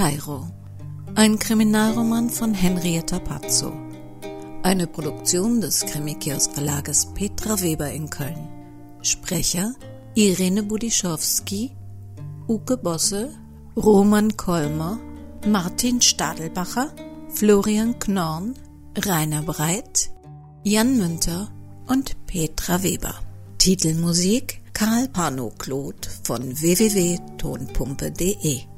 Kairo. Ein Kriminalroman von Henrietta Pazzo. Eine Produktion des Krimikiosk Verlages Petra Weber in Köln. Sprecher Irene Budischowski, Uke Bosse, Roman Kolmer, Martin Stadelbacher, Florian Knorn, Rainer Breit, Jan Münter und Petra Weber. Titelmusik Karl Pano-Claude von www.tonpumpe.de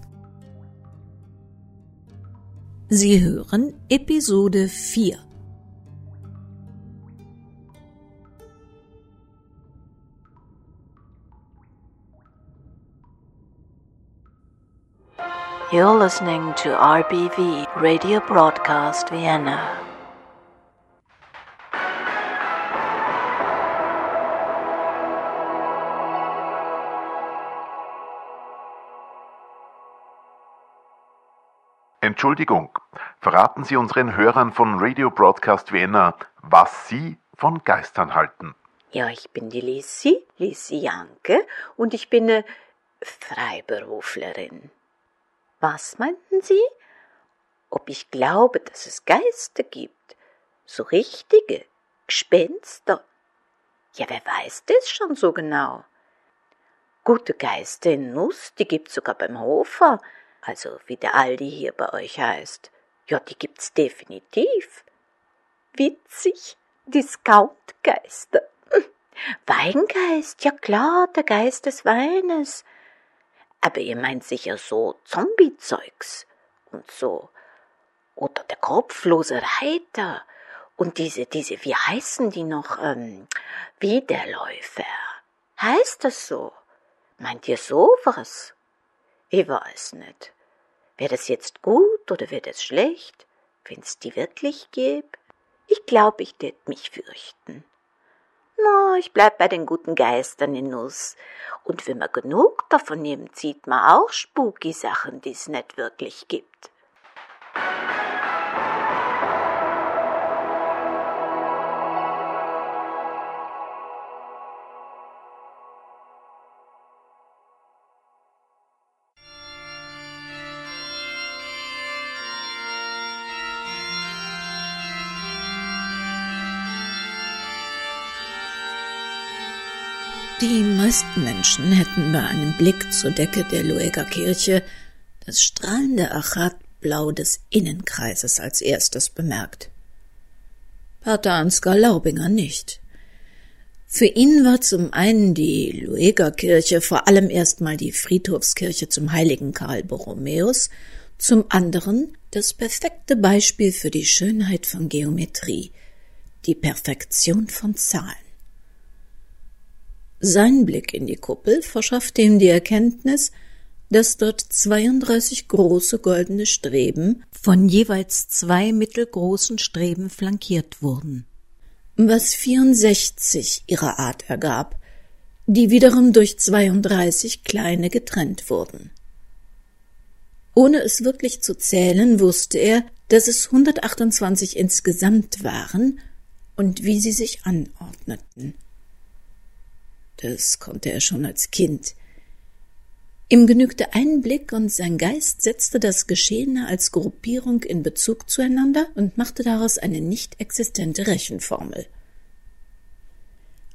Sie hören Episode 4 You're listening to RBV Radio Broadcast Vienna. Entschuldigung, verraten Sie unseren Hörern von Radio Broadcast Vienna, was Sie von Geistern halten. Ja, ich bin die Lissi, Lissi Janke, und ich bin eine Freiberuflerin. Was meinten Sie? Ob ich glaube, dass es Geister gibt? So richtige Gespenster? Ja, wer weiß das schon so genau? Gute Geister in Nuss, die gibt's sogar beim Hofer, also wie der Aldi hier bei euch heißt. Ja, die gibt's definitiv. Witzig, Discountgeister. Weingeist, ja klar, der Geist des Weines. Aber ihr meint sicher so Zombie-Zeugs und so. Oder der kopflose Reiter und diese, diese, wie heißen die noch, ähm, Wiederläufer. Heißt das so? Meint ihr sowas? Ich weiß nicht. Wäre das jetzt gut oder wäre das schlecht, wenn's die wirklich gäbe? Ich glaube, ich tät mich fürchten. Na, ich bleib bei den guten Geistern in Nuss. Und wenn man genug davon nimmt, sieht man auch spooky Sachen, die's nicht wirklich gibt. Die meisten Menschen hätten bei einem Blick zur Decke der Lueger Kirche das strahlende Achatblau des Innenkreises als erstes bemerkt. Pater Ansgar Laubinger nicht. Für ihn war zum einen die Lueger Kirche vor allem erstmal die Friedhofskirche zum heiligen Karl Borromäus, zum anderen das perfekte Beispiel für die Schönheit von Geometrie, die Perfektion von Zahlen. Sein Blick in die Kuppel verschaffte ihm die Erkenntnis, dass dort 32 große goldene Streben von jeweils zwei mittelgroßen Streben flankiert wurden, was 64 ihrer Art ergab, die wiederum durch 32 kleine getrennt wurden. Ohne es wirklich zu zählen, wusste er, dass es 128 insgesamt waren und wie sie sich anordneten. Das konnte er schon als Kind. Ihm genügte ein Blick und sein Geist setzte das Geschehene als Gruppierung in Bezug zueinander und machte daraus eine nicht existente Rechenformel.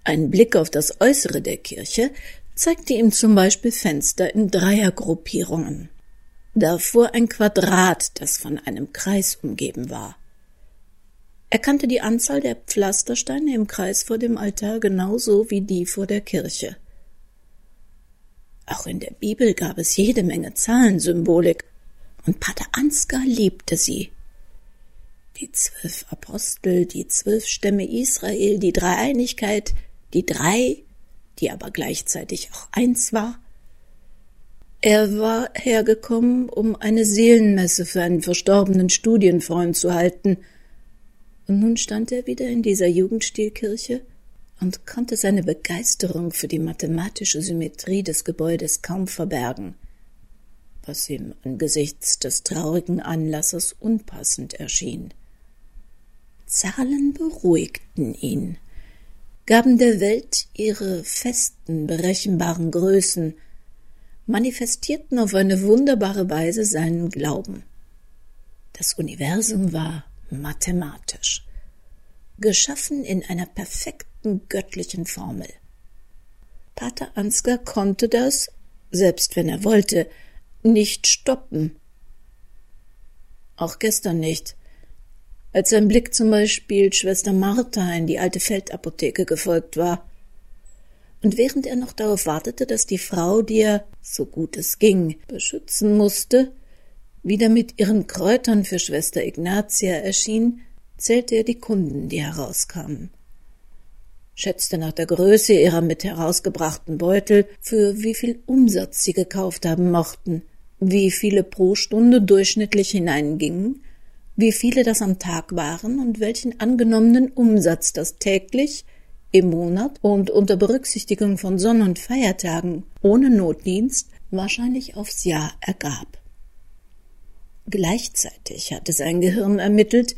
Ein Blick auf das Äußere der Kirche zeigte ihm zum Beispiel Fenster in Dreiergruppierungen. Davor ein Quadrat, das von einem Kreis umgeben war. Er kannte die Anzahl der Pflastersteine im Kreis vor dem Altar genauso wie die vor der Kirche. Auch in der Bibel gab es jede Menge Zahlensymbolik, und Pater Ansgar liebte sie. Die zwölf Apostel, die zwölf Stämme Israel, die Dreieinigkeit, die drei, die aber gleichzeitig auch eins war. Er war hergekommen, um eine Seelenmesse für einen verstorbenen Studienfreund zu halten – und nun stand er wieder in dieser Jugendstilkirche und konnte seine Begeisterung für die mathematische Symmetrie des Gebäudes kaum verbergen, was ihm angesichts des traurigen Anlasses unpassend erschien. Zahlen beruhigten ihn, gaben der Welt ihre festen, berechenbaren Größen, manifestierten auf eine wunderbare Weise seinen Glauben. Das Universum war mathematisch, geschaffen in einer perfekten göttlichen Formel. Pater Ansgar konnte das, selbst wenn er wollte, nicht stoppen. Auch gestern nicht, als sein Blick zum Beispiel Schwester Martha in die alte Feldapotheke gefolgt war. Und während er noch darauf wartete, dass die Frau, die er, so gut es ging, beschützen musste, wieder mit ihren Kräutern für Schwester Ignatia erschien, zählte er die Kunden, die herauskamen schätzte nach der Größe ihrer mit herausgebrachten Beutel, für wie viel Umsatz sie gekauft haben mochten, wie viele pro Stunde durchschnittlich hineingingen, wie viele das am Tag waren und welchen angenommenen Umsatz das täglich, im Monat und unter Berücksichtigung von Sonn- und Feiertagen ohne Notdienst wahrscheinlich aufs Jahr ergab. Gleichzeitig hatte sein Gehirn ermittelt,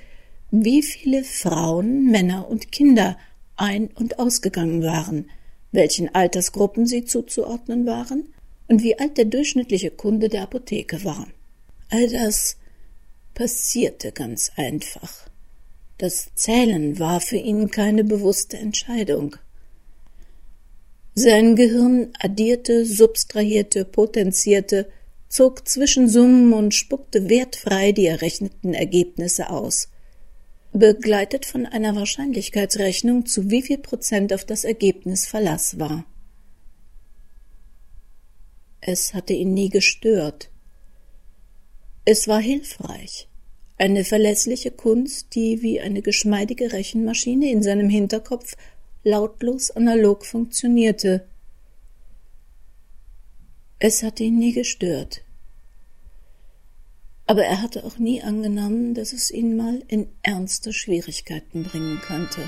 wie viele Frauen, Männer und Kinder ein- und ausgegangen waren, welchen Altersgruppen sie zuzuordnen waren und wie alt der durchschnittliche Kunde der Apotheke war. All das passierte ganz einfach. Das Zählen war für ihn keine bewusste Entscheidung. Sein Gehirn addierte, subtrahierte, potenzierte, zog Zwischensummen und spuckte wertfrei die errechneten Ergebnisse aus begleitet von einer Wahrscheinlichkeitsrechnung, zu wie viel Prozent auf das Ergebnis Verlass war. Es hatte ihn nie gestört. Es war hilfreich, eine verlässliche Kunst, die wie eine geschmeidige Rechenmaschine in seinem Hinterkopf lautlos analog funktionierte. Es hatte ihn nie gestört aber er hatte auch nie angenommen, dass es ihn mal in ernste Schwierigkeiten bringen könnte.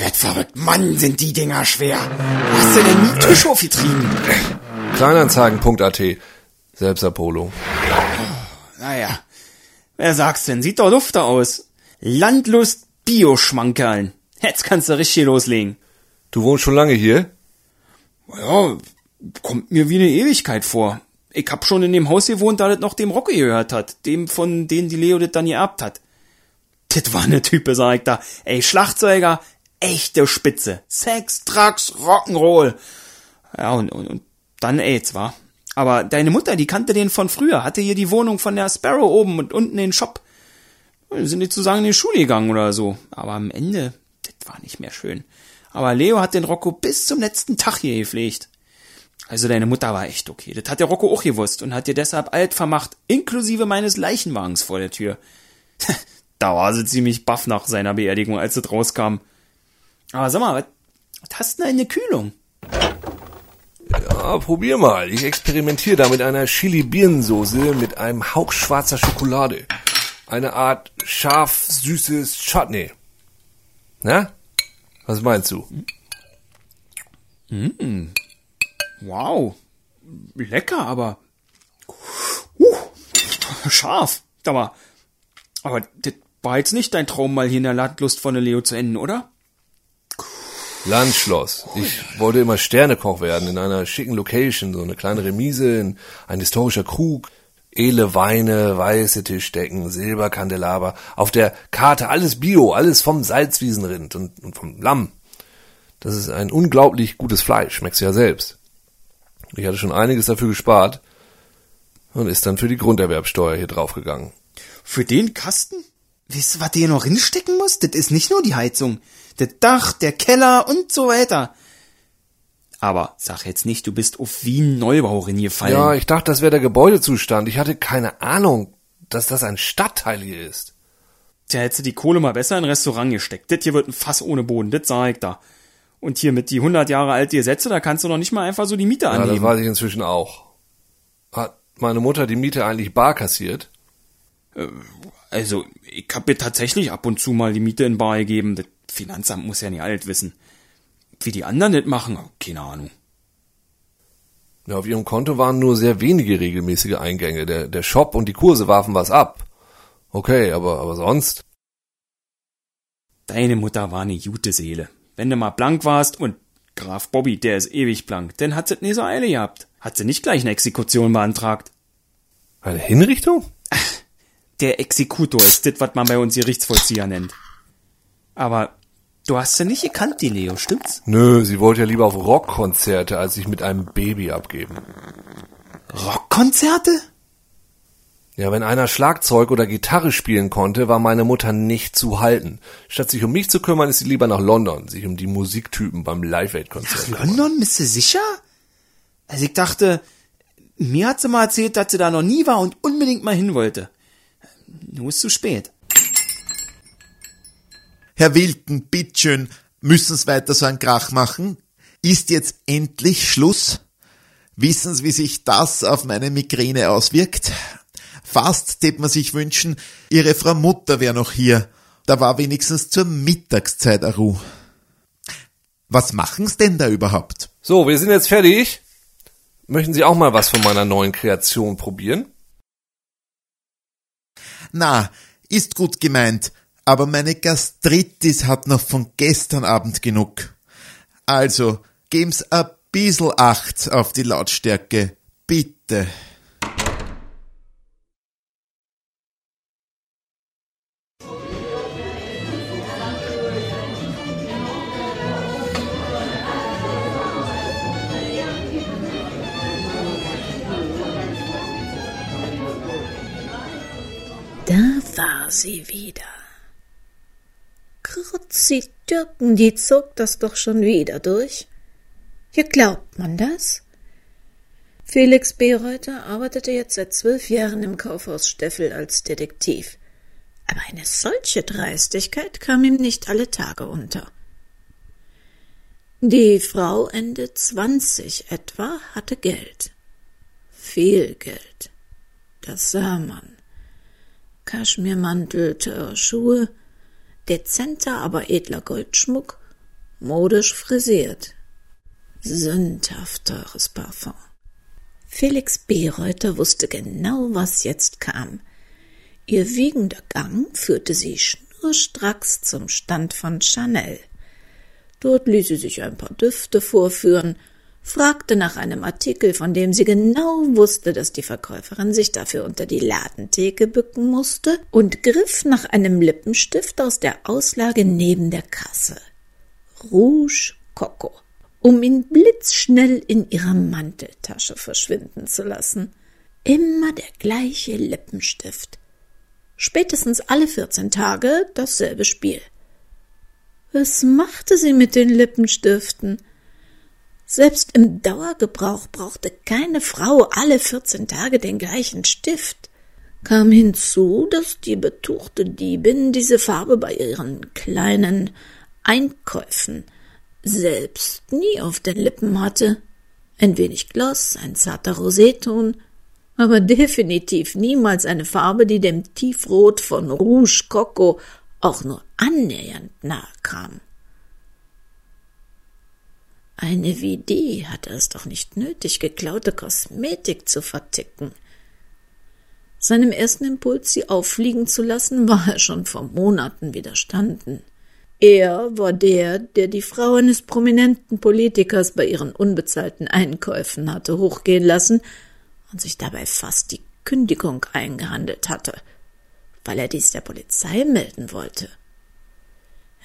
Werd verrückt. Mann, sind die Dinger schwer. Hast du denn nie Tisch aufgetrieben? Kleinanzeigen.at Selbst Apollo. Naja, wer sagt's denn? Sieht doch dufter aus. Landlust Bioschmankerln. Jetzt kannst du richtig loslegen. Du wohnst schon lange hier? Ja, kommt mir wie eine Ewigkeit vor. Ich hab schon in dem Haus gewohnt, da das noch dem Rocke gehört hat. Dem, von denen die Leo das dann geerbt hat. Das war ne Type, sag ich da. Ey, Schlagzeuger, echte Spitze. Sex, Drugs, Rock'n'Roll. Ja, und, und, und dann AIDS, war. Aber deine Mutter, die kannte den von früher, hatte hier die Wohnung von der Sparrow oben und unten den Shop. Sind die zusammen in die Schule gegangen oder so. Aber am Ende, das war nicht mehr schön. Aber Leo hat den Rocco bis zum letzten Tag hier gepflegt. Also deine Mutter war echt okay. Das hat der Rocco auch gewusst und hat dir deshalb alt vermacht, inklusive meines Leichenwagens vor der Tür. da war sie ziemlich baff nach seiner Beerdigung, als es rauskam. Aber sag mal, was hast du denn eine Kühlung? Ja, probier mal. Ich experimentiere da mit einer Chili-Birnensoße mit einem Hauch schwarzer Schokolade. Eine Art scharf-süßes Chutney. Na? Was meinst du? Mm. Wow. Lecker, aber. Uh, scharf. Aber. Aber das war jetzt nicht dein Traum, mal hier in der Landlust von der Leo zu enden, oder? Landschloss. Ich wollte immer Sternekoch werden in einer schicken Location, so eine kleine Remise, ein historischer Krug, edle Weine, weiße Tischdecken, Silberkandelaber. Auf der Karte alles Bio, alles vom Salzwiesenrind und, und vom Lamm. Das ist ein unglaublich gutes Fleisch, schmeckst du ja selbst. Ich hatte schon einiges dafür gespart und ist dann für die Grunderwerbsteuer hier draufgegangen. Für den Kasten? Wisst ihr, was ihr noch hinstecken muss? Das ist nicht nur die Heizung das Dach, der Keller und so weiter. Aber sag jetzt nicht, du bist auf Wien Neubau reingefallen. Ja, ich dachte, das wäre der Gebäudezustand. Ich hatte keine Ahnung, dass das ein Stadtteil hier ist. Tja, hättest du die Kohle mal besser in ein Restaurant gesteckt. Das hier wird ein Fass ohne Boden, das sag ich da. Und hier mit die 100 Jahre alte Gesetze, da kannst du noch nicht mal einfach so die Miete annehmen. Ja, das weiß ich inzwischen auch. Hat meine Mutter die Miete eigentlich bar kassiert? Äh, also, ich hab mir tatsächlich ab und zu mal die Miete in bar gegeben. Das Finanzamt muss ja nicht alles wissen. Wie die anderen das machen, keine Ahnung. Ja, auf ihrem Konto waren nur sehr wenige regelmäßige Eingänge. Der, der Shop und die Kurse warfen was ab. Okay, aber, aber sonst? Deine Mutter war eine gute Seele. Wenn du mal blank warst und Graf Bobby, der ist ewig blank, dann hat sie nie so Eile gehabt. Hat sie nicht gleich eine Exekution beantragt. Eine Hinrichtung? Der Exekutor ist das, was man bei uns Gerichtsvollzieher nennt. Aber du hast sie nicht gekannt, die Leo, stimmt's? Nö, sie wollte ja lieber auf Rockkonzerte, als sich mit einem Baby abgeben. Rockkonzerte? Ja, wenn einer Schlagzeug oder Gitarre spielen konnte, war meine Mutter nicht zu halten. Statt sich um mich zu kümmern, ist sie lieber nach London, sich um die Musiktypen beim Live-Aid-Konzert. Nach London, bist du sicher? Also ich dachte, mir hat sie mal erzählt, dass sie da noch nie war und unbedingt mal hin wollte. Nur ist zu spät. Herr Wilken, bitteschön, müssen's weiter so einen Krach machen? Ist jetzt endlich Schluss? Wissen Sie, wie sich das auf meine Migräne auswirkt? Fast tät man sich wünschen, Ihre Frau Mutter wäre noch hier. Da war wenigstens zur Mittagszeit a Ruh. Was machen's denn da überhaupt? So, wir sind jetzt fertig. Möchten Sie auch mal was von meiner neuen Kreation probieren? Na, ist gut gemeint, aber meine Gastritis hat noch von gestern Abend genug. Also, geben's a bissl Acht auf die Lautstärke. Bitte. Sie wieder. Krutzi Türken, die zog das doch schon wieder durch. Ja, glaubt man das? Felix Bereuter arbeitete jetzt seit zwölf Jahren im Kaufhaus Steffel als Detektiv. Aber eine solche Dreistigkeit kam ihm nicht alle Tage unter. Die Frau Ende zwanzig etwa hatte Geld. Viel Geld. Das sah man. Kaschmirmantel, teure Schuhe, dezenter, aber edler Goldschmuck, modisch frisiert. Sündhaft teures Parfum. Felix Bereuter wusste genau, was jetzt kam. Ihr wiegender Gang führte sie schnurstracks zum Stand von Chanel. Dort ließ sie sich ein paar Düfte vorführen, fragte nach einem Artikel, von dem sie genau wusste, dass die Verkäuferin sich dafür unter die Ladentheke bücken musste, und griff nach einem Lippenstift aus der Auslage neben der Kasse. Rouge Coco, um ihn blitzschnell in ihrer Manteltasche verschwinden zu lassen. Immer der gleiche Lippenstift. Spätestens alle vierzehn Tage dasselbe Spiel. Was machte sie mit den Lippenstiften? Selbst im Dauergebrauch brauchte keine Frau alle vierzehn Tage den gleichen Stift. Kam hinzu, dass die betuchte Diebin diese Farbe bei ihren kleinen Einkäufen selbst nie auf den Lippen hatte. Ein wenig Gloss, ein zarter Roseton, aber definitiv niemals eine Farbe, die dem Tiefrot von Rouge Coco auch nur annähernd nahe kam. Eine wie die hatte es doch nicht nötig, geklaute Kosmetik zu verticken. Seinem ersten Impuls, sie auffliegen zu lassen, war er schon vor Monaten widerstanden. Er war der, der die Frau eines prominenten Politikers bei ihren unbezahlten Einkäufen hatte hochgehen lassen und sich dabei fast die Kündigung eingehandelt hatte, weil er dies der Polizei melden wollte.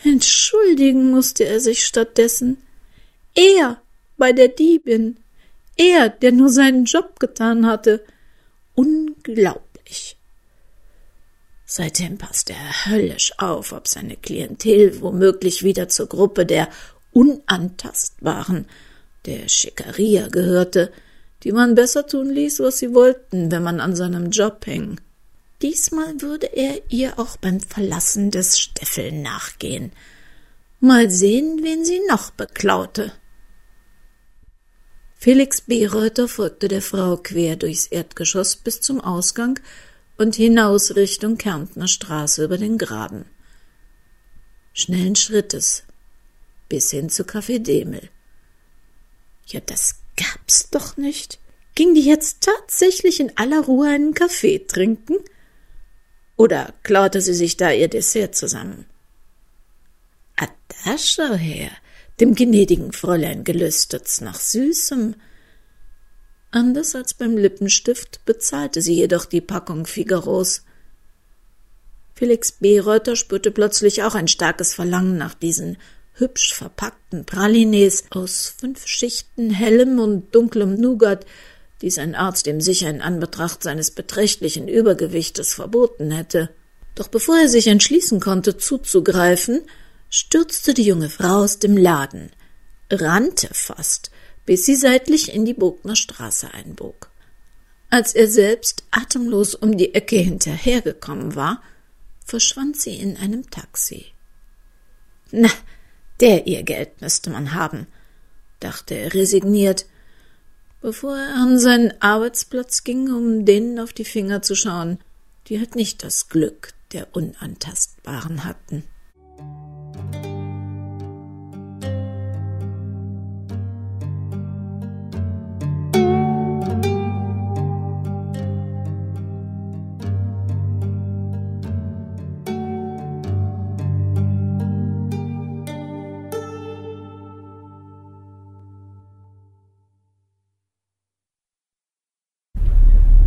Entschuldigen musste er sich stattdessen. Er bei der Diebin. Er, der nur seinen Job getan hatte. Unglaublich. Seitdem passte er höllisch auf, ob seine Klientel womöglich wieder zur Gruppe der Unantastbaren, der Schickeria gehörte, die man besser tun ließ, was sie wollten, wenn man an seinem Job hing. Diesmal würde er ihr auch beim Verlassen des Steffel nachgehen. Mal sehen, wen sie noch beklaute. Felix Bereuter folgte der Frau quer durchs Erdgeschoss bis zum Ausgang und hinaus Richtung Kärntner Straße über den Graben. Schnellen Schrittes bis hin zu Café Demel. Ja, das gab's doch nicht. Ging die jetzt tatsächlich in aller Ruhe einen Kaffee trinken? Oder klaute sie sich da ihr Dessert zusammen? Ah, da schau her, dem gnädigen Fräulein gelüstet's nach Süßem. Anders als beim Lippenstift bezahlte sie jedoch die Packung Figaros. Felix B. Reuter spürte plötzlich auch ein starkes Verlangen nach diesen hübsch verpackten Pralines aus fünf Schichten hellem und dunklem Nougat, die sein Arzt ihm sicher in Anbetracht seines beträchtlichen Übergewichtes verboten hätte. Doch bevor er sich entschließen konnte, zuzugreifen, stürzte die junge Frau aus dem Laden, rannte fast, bis sie seitlich in die Bogner Straße einbog. Als er selbst atemlos um die Ecke hinterhergekommen war, verschwand sie in einem Taxi. Na, der ihr Geld müsste man haben, dachte er resigniert, bevor er an seinen Arbeitsplatz ging, um denen auf die Finger zu schauen, die halt nicht das Glück der Unantastbaren hatten.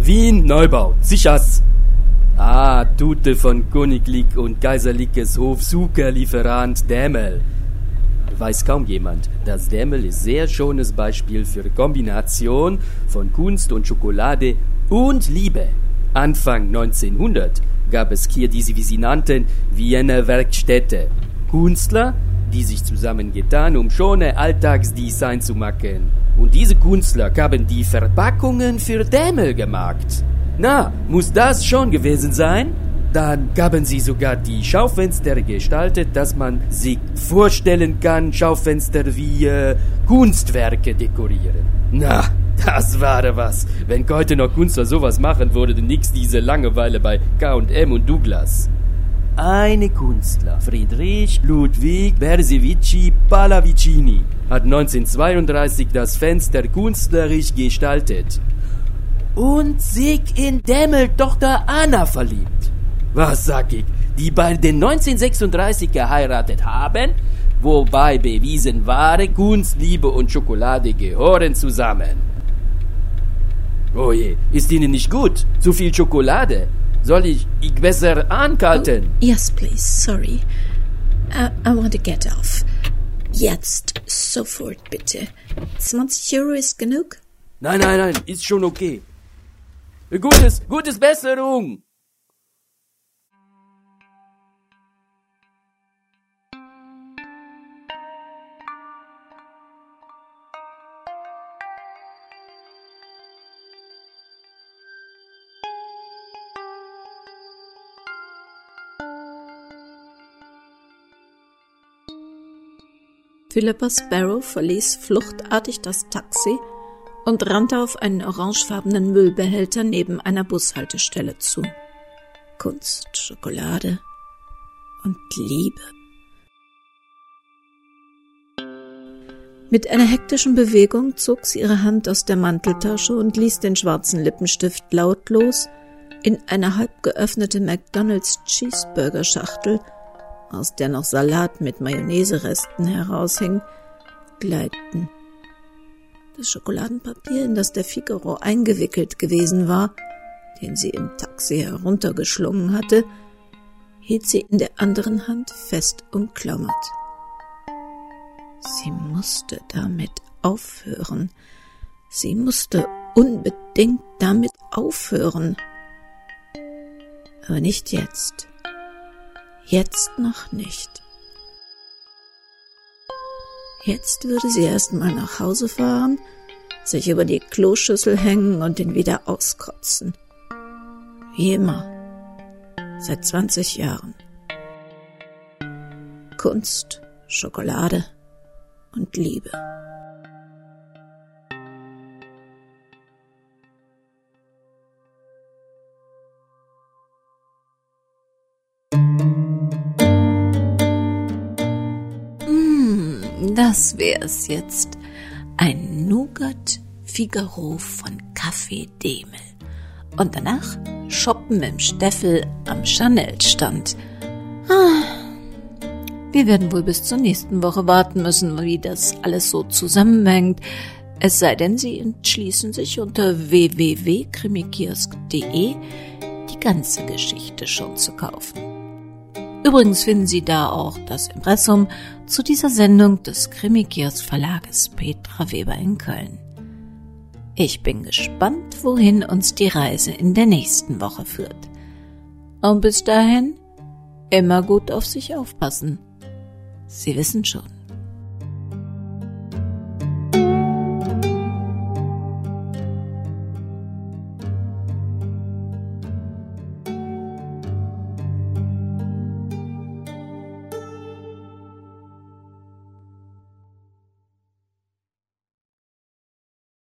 Wien Neubau, sichers. Ah, Tute von Königlich und Kaiserliches Hof Zuckerlieferant Dämmel. Weiß kaum jemand. Das Dämmel ist sehr schönes Beispiel für Kombination von Kunst und Schokolade und Liebe. Anfang 1900 gab es hier diese, wie sie nannten, Wiener Werkstätte. Künstler, die sich zusammengetan, um schöne Alltagsdesign zu machen. Und diese Künstler haben die Verpackungen für Dämmel gemacht. Na, muss das schon gewesen sein? Dann haben sie sogar die Schaufenster gestaltet, dass man sich vorstellen kann, Schaufenster wie äh, Kunstwerke dekorieren. Na, das war was. Wenn heute noch Künstler sowas machen, würde nix diese Langeweile bei K&M und Douglas. Eine Künstler, Friedrich Ludwig Bersevici Pallavicini, hat 1932 das Fenster künstlerisch gestaltet und sich in Dämmeltochter Anna verliebt. Was sag ich? Die beiden 1936 geheiratet haben, wobei bewiesen war, Kunst, Liebe und Schokolade gehören zusammen. Oh je, ist Ihnen nicht gut? Zu viel Schokolade? Soll ich ich besser ankalten? Oh, yes, please, sorry. Uh, I want to get off. Jetzt, sofort bitte. 20 Euro ist genug? Nein, nein, nein, ist schon okay. Gutes, gutes Besserung! Philippa Sparrow verließ fluchtartig das Taxi und rannte auf einen orangefarbenen Müllbehälter neben einer Bushaltestelle zu. Kunst, Schokolade und Liebe. Mit einer hektischen Bewegung zog sie ihre Hand aus der Manteltasche und ließ den schwarzen Lippenstift lautlos in eine halb geöffnete McDonald's Cheeseburger Schachtel, aus der noch Salat mit Mayonnaiseresten heraushing, gleiten. Das Schokoladenpapier, in das der Figaro eingewickelt gewesen war, den sie im Taxi heruntergeschlungen hatte, hielt sie in der anderen Hand fest umklammert. Sie musste damit aufhören. Sie musste unbedingt damit aufhören. Aber nicht jetzt. Jetzt noch nicht. Jetzt würde sie erstmal nach Hause fahren, sich über die Kloschüssel hängen und ihn wieder auskotzen. Wie immer. Seit 20 Jahren. Kunst, Schokolade und Liebe. Das wär's jetzt. ein Nougat Figaro von Café Demel. Und danach shoppen im Steffel am Chanel-Stand. Ah, wir werden wohl bis zur nächsten Woche warten müssen, wie das alles so zusammenhängt. Es sei denn, Sie entschließen sich unter www.krimikiosk.de die ganze Geschichte schon zu kaufen. Übrigens finden Sie da auch das Impressum zu dieser Sendung des Krimikiosk Verlages Petra Weber in Köln. Ich bin gespannt, wohin uns die Reise in der nächsten Woche führt. Und bis dahin immer gut auf sich aufpassen. Sie wissen schon.